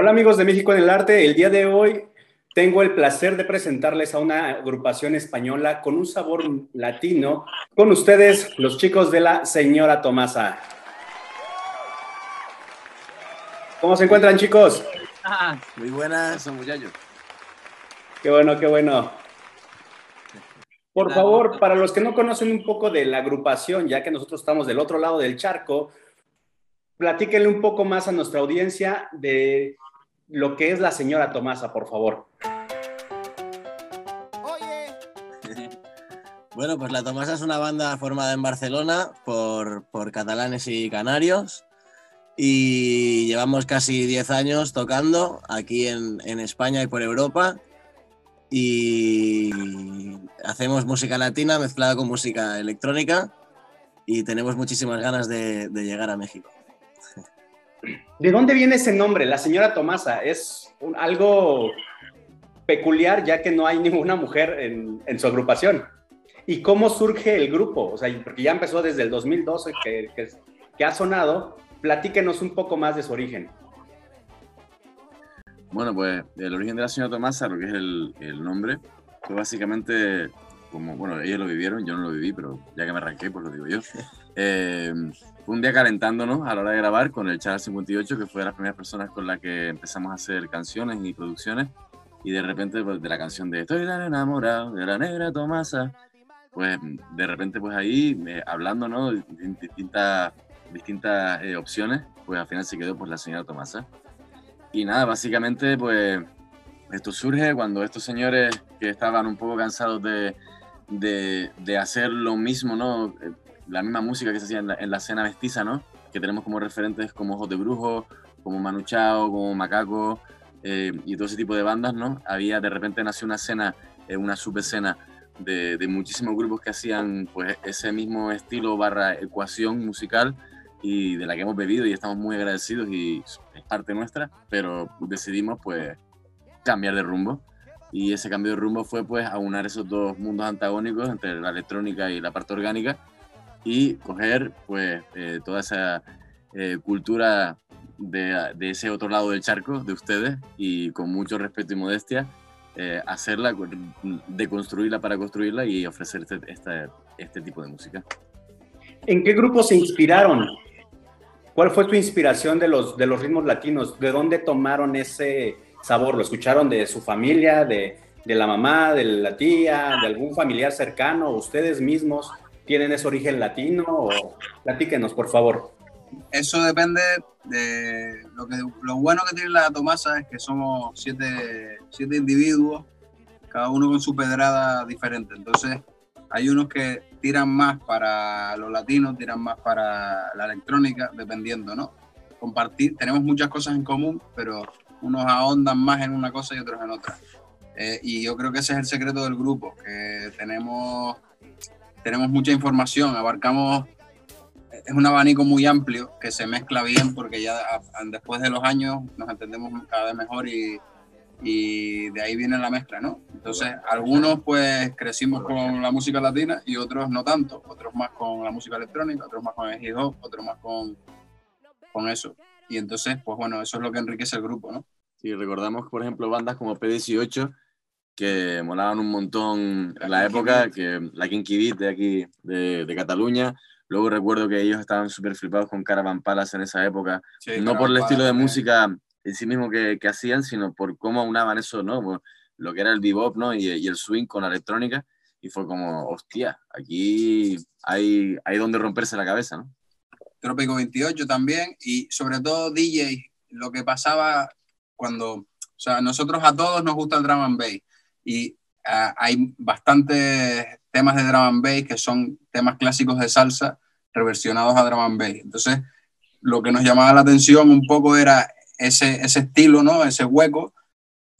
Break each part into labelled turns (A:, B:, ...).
A: Hola amigos de México en el Arte, el día de hoy tengo el placer de presentarles a una agrupación española con un sabor latino. Con ustedes, los chicos de la Señora Tomasa. ¿Cómo se encuentran chicos?
B: Ah, muy buenas, muchachos.
A: Qué bueno, qué bueno. Por favor, para los que no conocen un poco de la agrupación, ya que nosotros estamos del otro lado del charco, platíquenle un poco más a nuestra audiencia de lo que es la señora Tomasa, por favor.
B: Bueno, pues la Tomasa es una banda formada en Barcelona por, catalanes y canarios y llevamos casi 10 años tocando aquí en, España y por Europa y hacemos música latina mezclada con música electrónica y tenemos muchísimas ganas de llegar a México.
A: ¿De dónde viene ese nombre, la señora Tomasa? Es algo peculiar ya que no hay ninguna mujer en, su agrupación. ¿Y cómo surge el grupo? O sea, porque ya empezó desde el 2012 que, que, ha sonado. Platíquenos un poco más de su origen.
C: Bueno, pues el origen de la señora Tomasa, lo que es el, nombre, fue básicamente como, bueno, ellos lo vivieron, yo no lo viví, pero ya que me arranqué, pues lo digo yo. Eh, un día calentándonos a la hora de grabar con el Charles 58, que fue de las primeras personas con las que empezamos a hacer canciones y producciones. Y de repente, pues, de la canción de Estoy tan enamorado de la negra Tomasa, pues de repente, pues ahí, eh, hablando, ¿no? Distintas, distintas eh, opciones, pues al final se quedó pues la señora Tomasa. Y nada, básicamente, pues esto surge cuando estos señores que estaban un poco cansados de, de, de hacer lo mismo, ¿no? La misma música que se hacía en la, escena mestiza, ¿no? Que tenemos como referentes como Ojos de Brujo, como Manu Chao, como Macaco eh, y todo ese tipo de bandas, ¿no? Había, de repente nació una escena, eh, una subescena de, de muchísimos grupos que hacían pues ese mismo estilo barra ecuación musical y de la que hemos bebido y estamos muy agradecidos y es parte nuestra, pero decidimos pues cambiar de rumbo y ese cambio de rumbo fue pues aunar esos dos mundos antagónicos entre la electrónica y la parte orgánica y coger pues eh, toda esa eh, cultura de, de, ese otro lado del charco de ustedes y con mucho respeto y modestia eh, hacerla, deconstruirla para construirla y ofrecer este, este, este tipo de música.
A: ¿En qué grupo se inspiraron? ¿Cuál fue tu inspiración de los, de los ritmos latinos? ¿De dónde tomaron ese sabor? ¿Lo escucharon de su familia, de, de la mamá, de la tía, de algún familiar cercano, ustedes mismos? Tienen ese origen latino? O platíquenos, por favor.
D: Eso depende de lo que lo bueno que tiene la Tomasa es que somos siete, siete individuos, cada uno con su pedrada diferente. Entonces, hay unos que tiran más para los latinos, tiran más para la electrónica, dependiendo, ¿no? Compartir, tenemos muchas cosas en común, pero unos ahondan más en una cosa y otros en otra. Eh, y yo creo que ese es el secreto del grupo, que tenemos tenemos mucha información, abarcamos, es un abanico muy amplio que se mezcla bien porque ya después de los años nos entendemos cada vez mejor y, y de ahí viene la mezcla, ¿no? Entonces, algunos pues crecimos con la música latina y otros no tanto, otros más con la música electrónica, otros más con el hip hop, otros más con, con eso. Y entonces, pues bueno, eso es lo que enriquece el grupo, ¿no?
C: Sí, recordamos, por ejemplo, bandas como P18, que molaban un montón en la época, que la Kinky Beat de aquí, de, de Cataluña. Luego recuerdo que ellos estaban súper flipados con Caravan Palace en esa época, no por el estilo de música en sí mismo que, que, hacían, sino por cómo unaban eso, ¿no? lo que era el bebop, ¿no? Y, y, el swing con la electrónica. Y fue como, hostia, aquí hay, hay donde romperse la cabeza, ¿no?
D: Trópico 28 también, y sobre todo DJ, lo que pasaba cuando, o sea, nosotros a todos nos gusta el drum and bass, y uh, hay bastantes temas de drum and bass que son temas clásicos de salsa reversionados a drum and bass. Entonces, lo que nos llamaba la atención un poco era ese, ese estilo, ¿no? Ese hueco,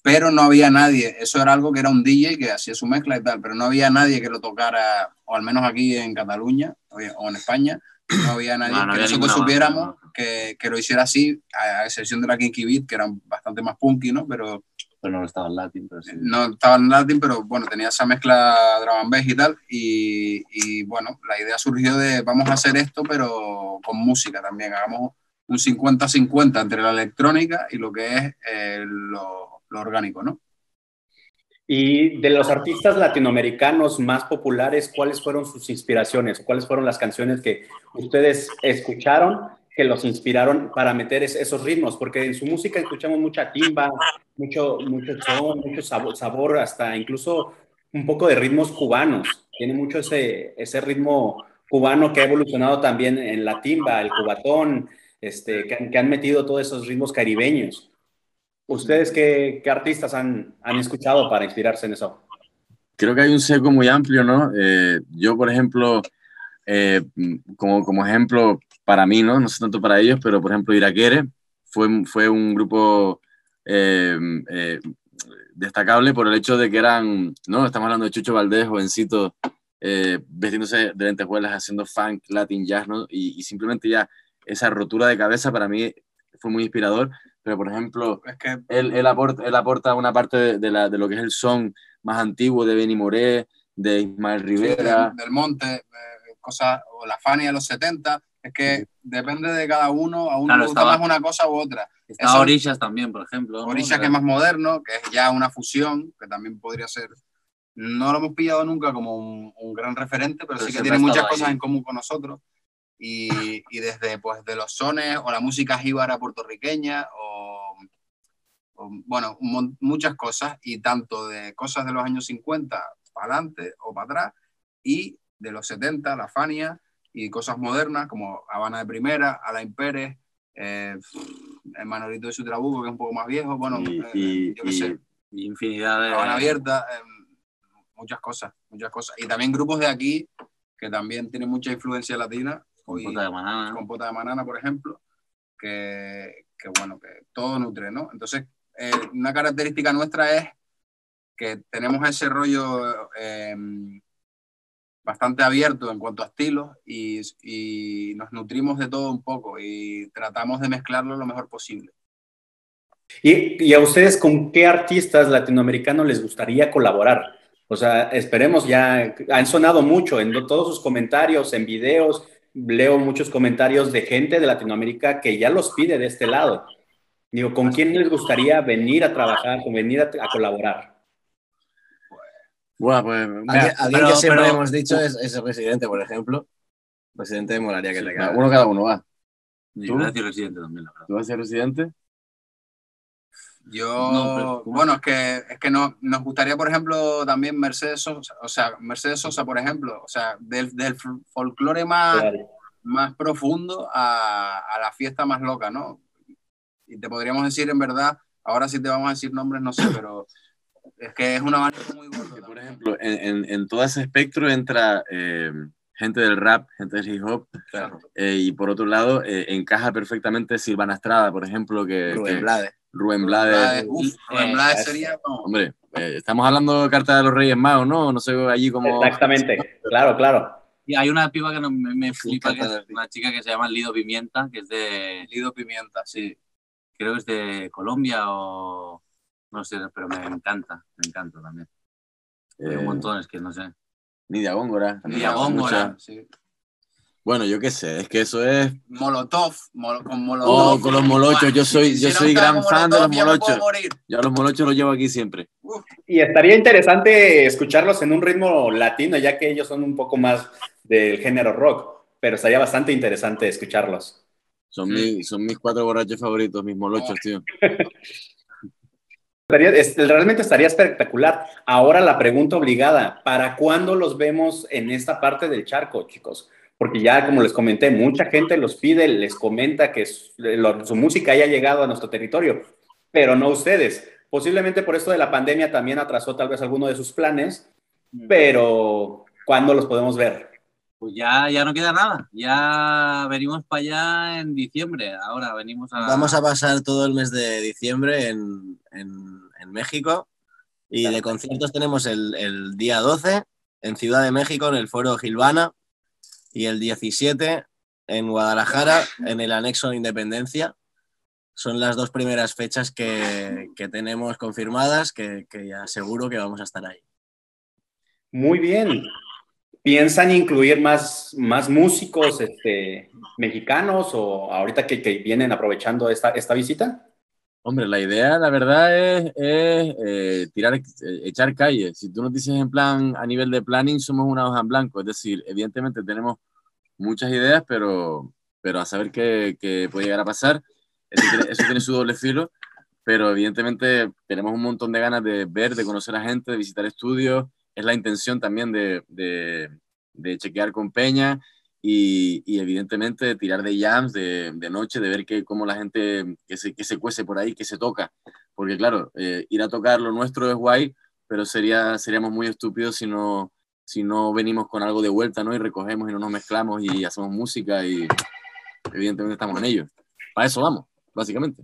D: pero no había nadie. Eso era algo que era un DJ que hacía su mezcla y tal, pero no había nadie que lo tocara, o al menos aquí en Cataluña o en España, no había nadie que nosotros supiéramos que, que, lo hiciera así, a excepción de la Kinky Beat, que eran bastante más punky, ¿no? Pero
C: pero no estaba en latín. Pero
D: No estaba en latín, pero bueno, tenía esa mezcla drum and y tal. Y, y, bueno, la idea surgió de vamos a hacer esto, pero con música también. Hagamos un 50-50 entre la electrónica y lo que es eh, lo, lo orgánico, ¿no?
A: Y de los artistas latinoamericanos más populares, ¿cuáles fueron sus inspiraciones? ¿Cuáles fueron las canciones que ustedes escucharon que los inspiraron para meter esos ritmos? Porque en su música escuchamos mucha timba, mucho, mucho son, mucho sabor, sabor, hasta incluso un poco de ritmos cubanos. Tiene mucho ese, ese ritmo cubano que ha evolucionado también en la timba, el cubatón, este, que, han metido todos esos ritmos caribeños. ¿Ustedes qué, qué artistas han, han, escuchado para inspirarse en eso?
C: Creo que hay un seco muy amplio, ¿no? Eh, yo, por ejemplo, eh, como, como ejemplo para mí, ¿no? No sé tanto para ellos, pero por ejemplo, Iraquere fue, fue un grupo eh, destacable por el hecho de que eran, ¿no? Estamos hablando de Chucho Valdés, jovencito, vestiéndose de lentejuelas, haciendo funk, latin, jazz, ¿no? Y, y simplemente ya esa rotura de cabeza para mí fue muy inspirador, pero por ejemplo, es que él, él, aporta, él aporta una parte de, la, de, lo que es el son más antiguo de Benny Moré, de Ismael Rivera.
D: del, Monte, eh, cosas, o la Fania de los 70, es que depende de cada uno, a uno le gusta más una cosa u otra.
E: Está Orillas también, por ejemplo.
D: Orillas que es más moderno, que es ya una fusión, que también podría ser no lo hemos pillado nunca como un, un gran referente, pero, pero sí que tiene muchas cosas en común con nosotros y, y, desde pues de los sones o la música jíbara puertorriqueña o, o, bueno, muchas cosas y tanto de cosas de los años 50 para adelante o para atrás y de los 70, la Fania y cosas modernas como Habana de Primera, Alain Pérez, eh, el Manolito de su Trabuco que es un poco más viejo, bueno,
C: y,
D: eh,
C: y,
D: yo qué sé,
E: infinidad de...
D: Habana Abierta, eh, muchas cosas, muchas cosas. Y también grupos de aquí que también tienen mucha influencia latina
E: Compota de banana.
D: Compota de banana, por ejemplo, que, que bueno, que todo nutre, ¿no? Entonces, eh, una característica nuestra es que tenemos ese rollo eh, bastante abierto en cuanto a estilos y, y, nos nutrimos de todo un poco y tratamos de mezclarlo lo mejor posible.
A: ¿Y, ¿Y, a ustedes con qué artistas latinoamericanos les gustaría colaborar? O sea, esperemos ya, han sonado mucho en todos sus comentarios, en videos, leo muchos comentarios de gente de Latinoamérica que ya los pide de este lado. Digo, ¿con quién les gustaría venir a trabajar, con venir a, a colaborar?
B: Bueno, pues, mira, alguien, que siempre pero, hemos dicho es, es, el presidente, por ejemplo. Presidente molaría que sí, te.
C: Uno cada uno va.
E: Yo voy a decir residente también, la verdad.
C: ¿Tú vas a ser residente?
D: Yo, no, pero, bueno, es que, es que no, nos gustaría, por ejemplo, también Mercedes Sosa, o sea, Mercedes Sosa, por ejemplo, o sea, del, del folclore más, claro. más profundo a, a, la fiesta más loca, ¿no? Y te podríamos decir, en verdad, ahora sí te vamos a decir nombres, no sé, pero es que es una banda muy gorda.
C: Por ejemplo, en, en, en, todo ese espectro entra eh, gente del rap, gente del hip hop,
D: claro.
C: eh, y por otro lado, eh, encaja perfectamente Silvana Estrada, por ejemplo, que...
B: Rubén
C: que,
B: Blades.
C: Rubén Blades.
D: Uf, Rubén Blades sería como...
C: Hombre, eh, estamos hablando de Carta de los Reyes Magos, ¿no? No sé, allí como...
A: Exactamente, claro, claro.
E: Y hay una piba que no, me, me flipa, que es una chica que se llama Lido Pimienta, que es de...
D: Lido Pimienta, sí.
E: Creo que es de Colombia o... No sé, pero me encanta, me encanta también. Eh... Hay un montón, es que no sé.
C: Nidia Góngora.
E: Nidia Góngora,
D: sí.
C: Bueno, yo qué sé, es que eso es.
D: Molotov, mol con Molotov.
C: Oh, con los molochos, yo soy, yo soy gran fan de los molochos. Yo los molochos los llevo aquí siempre.
A: Uf. Y estaría interesante escucharlos en un ritmo latino, ya que ellos son un poco más del género rock, pero estaría bastante interesante escucharlos.
C: Son, sí. mi, son mis cuatro borrachos favoritos, mis molochos, oh. tío.
A: Realmente estaría espectacular. Ahora la pregunta obligada, ¿para cuándo los vemos en esta parte del charco, chicos? Porque ya, como les comenté, mucha gente los pide, les comenta que su, su música haya llegado a nuestro territorio, pero no ustedes. Posiblemente por esto de la pandemia también atrasó tal vez alguno de sus planes, pero ¿cuándo los podemos ver?
E: Pues ya, ya no queda nada. Ya venimos para allá en diciembre. Ahora venimos a.
B: Vamos a pasar todo el mes de diciembre en, en, en México. Y de conciertos tenemos el, el, día 12 en Ciudad de México, en el Foro Gilvana. Y el 17 en Guadalajara, en el Anexo Independencia. Son las dos primeras fechas que, que tenemos confirmadas, que, que ya seguro que vamos a estar ahí.
A: Muy bien. ¿Piensan incluir más, más músicos este, mexicanos o ahorita que, que vienen aprovechando esta, esta visita?
C: Hombre, la idea, la verdad, es, es eh, tirar, eh, echar calle. Si tú nos dices en plan, a nivel de planning, somos una hoja en blanco. Es decir, evidentemente tenemos muchas ideas, pero, pero a saber qué, qué puede llegar a pasar. Eso tiene, eso tiene su doble filo, pero evidentemente tenemos un montón de ganas de ver, de conocer a gente, de visitar estudios. Es la intención también de, de, de chequear con Peña y, evidentemente tirar de jams de, de, noche, de ver que, cómo la gente que se, que se cuece por ahí, que se toca. Porque claro, eh, ir a tocar lo nuestro es guay, pero sería, seríamos muy estúpidos si no, si no venimos con algo de vuelta, ¿no? Y recogemos y no nos mezclamos y hacemos música y evidentemente estamos en ello. Para eso vamos, básicamente.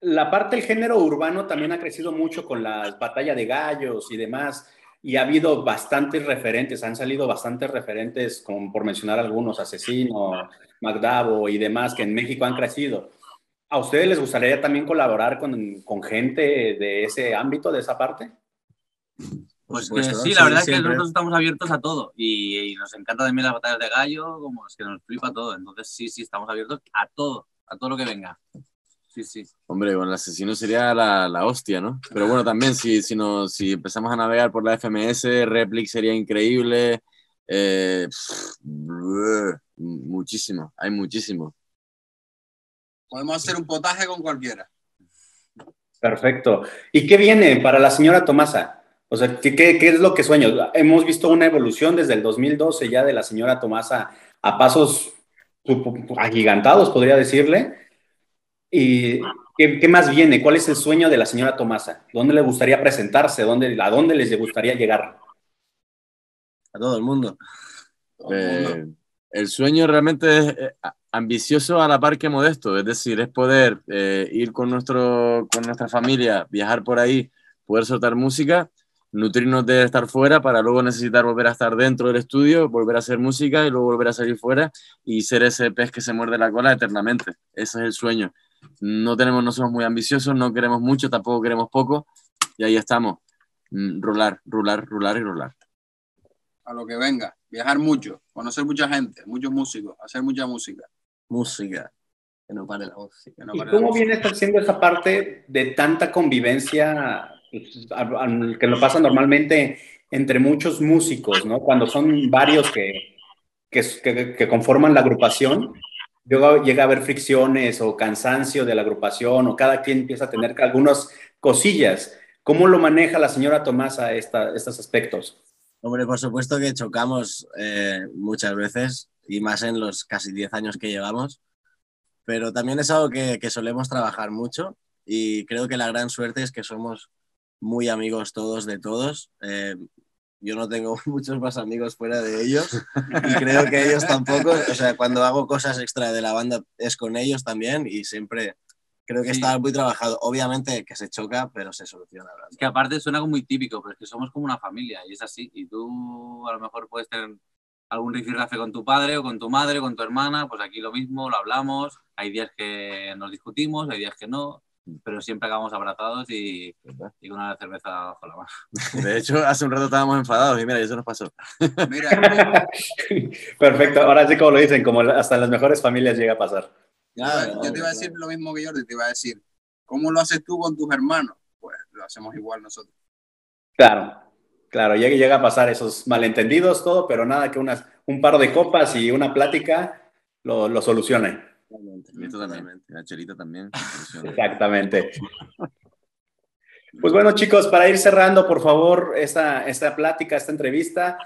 A: La parte del género urbano también ha crecido mucho con las batallas de gallos y demás y ha habido bastantes referentes, han salido bastantes referentes, como por mencionar algunos, Asesino, Magdavo y demás, que en México han crecido. ¿A ustedes les gustaría también colaborar con, con gente de ese ámbito, de esa parte?
E: Pues que sí, la verdad es que nosotros estamos abiertos a todo y, y, nos encanta también las batallas de gallo, como es que nos flipa todo. Entonces sí, sí, estamos abiertos a todo, a todo lo que venga. Sí, sí.
C: Hombre, con el asesino sería la, la hostia, ¿no? Pero bueno, también si, si, no, si empezamos a navegar por la FMS, Replic sería increíble. Eh, pff, muchísimo, hay muchísimo.
D: Podemos hacer un potaje con cualquiera.
A: Perfecto. ¿Y qué viene para la señora Tomasa? O sea, ¿qué, qué, qué es lo que sueño? Hemos visto una evolución desde el 2012 ya de la señora Tomasa a pasos agigantados, podría decirle ¿Y qué, qué, más viene? ¿Cuál es el sueño de la señora Tomasa? ¿Dónde le gustaría presentarse? ¿Dónde, ¿A dónde les gustaría llegar?
B: A todo el mundo.
C: Eh, el sueño realmente es eh, ambicioso a la par que modesto, es decir, es poder eh, ir con, nuestro, con nuestra familia, viajar por ahí, poder soltar música, nutrirnos de estar fuera para luego necesitar volver a estar dentro del estudio, volver a hacer música y luego volver a salir fuera y ser ese pez que se muerde la cola eternamente. Ese es el sueño no tenemos, no somos muy ambiciosos, no queremos mucho, tampoco queremos poco, y ahí estamos. Mm, rular, rular, rular y rular.
D: A lo que venga, viajar mucho, conocer mucha gente, muchos músicos, hacer mucha música.
B: Música, que no pare la música.
A: No pare ¿Y cómo viene haciendo esa parte de tanta convivencia que lo pasa normalmente entre muchos músicos, ¿no? Cuando son varios que, que, que, que conforman la agrupación, luego llega a haber fricciones o cansancio de la agrupación o cada quien empieza a tener algunas cosillas. ¿Cómo lo maneja la señora Tomasa esta, estos aspectos?
B: Hombre, por supuesto que chocamos eh, muchas veces y más en los casi 10 años que llevamos, pero también es algo que, solemos trabajar mucho y creo que la gran suerte es que somos muy amigos todos de todos. Eh, yo no tengo muchos más amigos fuera de ellos y creo que ellos tampoco, o sea, cuando hago cosas extra de la banda es con ellos también y siempre creo que sí. está muy trabajado. Obviamente que se choca, pero se soluciona.
E: Es que aparte suena como muy típico, pero es que somos como una familia y es así. Y tú a lo mejor puedes tener algún rifirrafe con tu padre o con tu madre o con tu hermana, pues aquí lo mismo, lo hablamos. Hay días que nos discutimos, hay días que no pero siempre acabamos abrazados y, y, con una cerveza bajo la mano.
C: De hecho, hace un rato estábamos enfadados y mira, eso nos pasó.
A: Mira. Perfecto, ahora sí como lo dicen, como hasta en las mejores familias llega a pasar.
D: Claro, yo te iba a decir lo mismo que Jordi, te iba a decir, ¿cómo lo haces tú con tus hermanos? Pues lo hacemos igual nosotros.
A: Claro, claro, llega, llega a pasar esos malentendidos, todo, pero nada que unas, un par de copas y una plática lo, lo solucionen.
C: Totalmente. Totalmente. La chelita también.
A: Exactamente. Pues bueno, chicos, para ir cerrando, por favor, esta, esta plática, esta entrevista,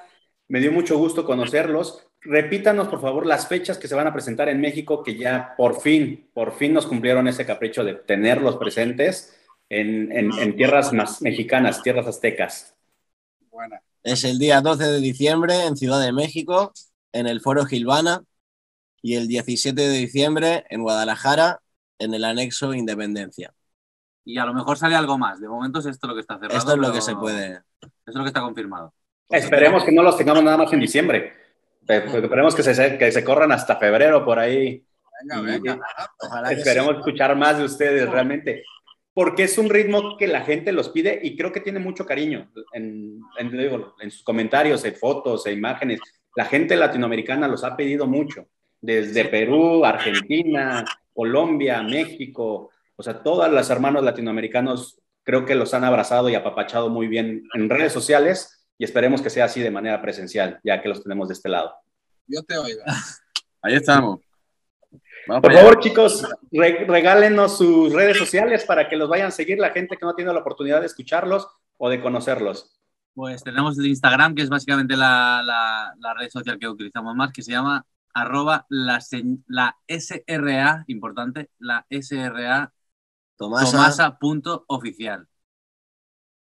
A: me dio mucho gusto conocerlos. Repítanos, por favor, las fechas que se van a presentar en México, que ya por fin, por fin nos cumplieron ese capricho de tenerlos presentes en, en, en tierras más mexicanas, tierras aztecas.
B: Buena. Es el día 12 de diciembre en Ciudad de México, en el Foro Gilvana, y el 17 de diciembre en Guadalajara, en el anexo Independencia.
E: Y a lo mejor sale algo más. De momento es esto lo que está cerrado.
B: Esto es lo que se puede.
E: Esto es lo que está confirmado.
A: Esperemos que no los tengamos nada más en diciembre. Esperemos que se, que se corran hasta febrero por ahí.
D: Venga, venga.
A: Ojalá Esperemos escuchar más de ustedes realmente. porque es un ritmo que la gente los pide y creo que tiene mucho cariño en, en, sus comentarios, en fotos, en imágenes. La gente latinoamericana los ha pedido mucho, desde Perú, Argentina, Colombia, México, o sea, todos los hermanos latinoamericanos creo que los han abrazado y apapachado muy bien en redes sociales y esperemos que sea así de manera presencial, ya que los tenemos de este lado.
D: Dios te oiga.
C: Ahí estamos.
A: Por favor, chicos, regálenos sus redes sociales para que los vayan a seguir la gente que no ha tenido la oportunidad de escucharlos o de conocerlos.
E: Pues tenemos el Instagram, que es básicamente la, la, red social que utilizamos más, que se llama arroba la, la SRA, importante, la SRA Tomasa. oficial.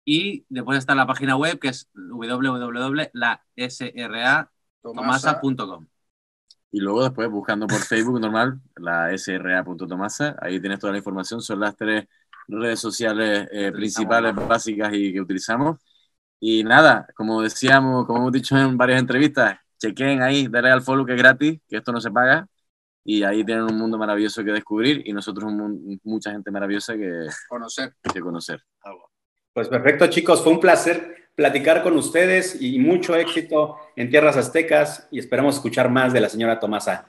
E: Y después está la página web que es www.lasratomasa.com.
C: Y luego después buscando por Facebook normal, la sra.tomasa, ahí tienes toda la información, son las tres redes sociales eh, principales, básicas y que utilizamos. Y nada, como decíamos, como hemos dicho en varias entrevistas, chequen ahí, denle al follow que es gratis, que esto no se paga. Y ahí tienen un mundo maravilloso que descubrir y nosotros mucha gente maravillosa que
D: conocer.
C: Que conocer.
A: Pues perfecto, chicos, fue un placer platicar con ustedes y mucho éxito en Tierras Aztecas y esperamos escuchar más de la señora Tomasa.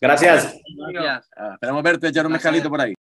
A: Gracias.
C: Gracias. esperamos verte echar un mezcalito por ahí.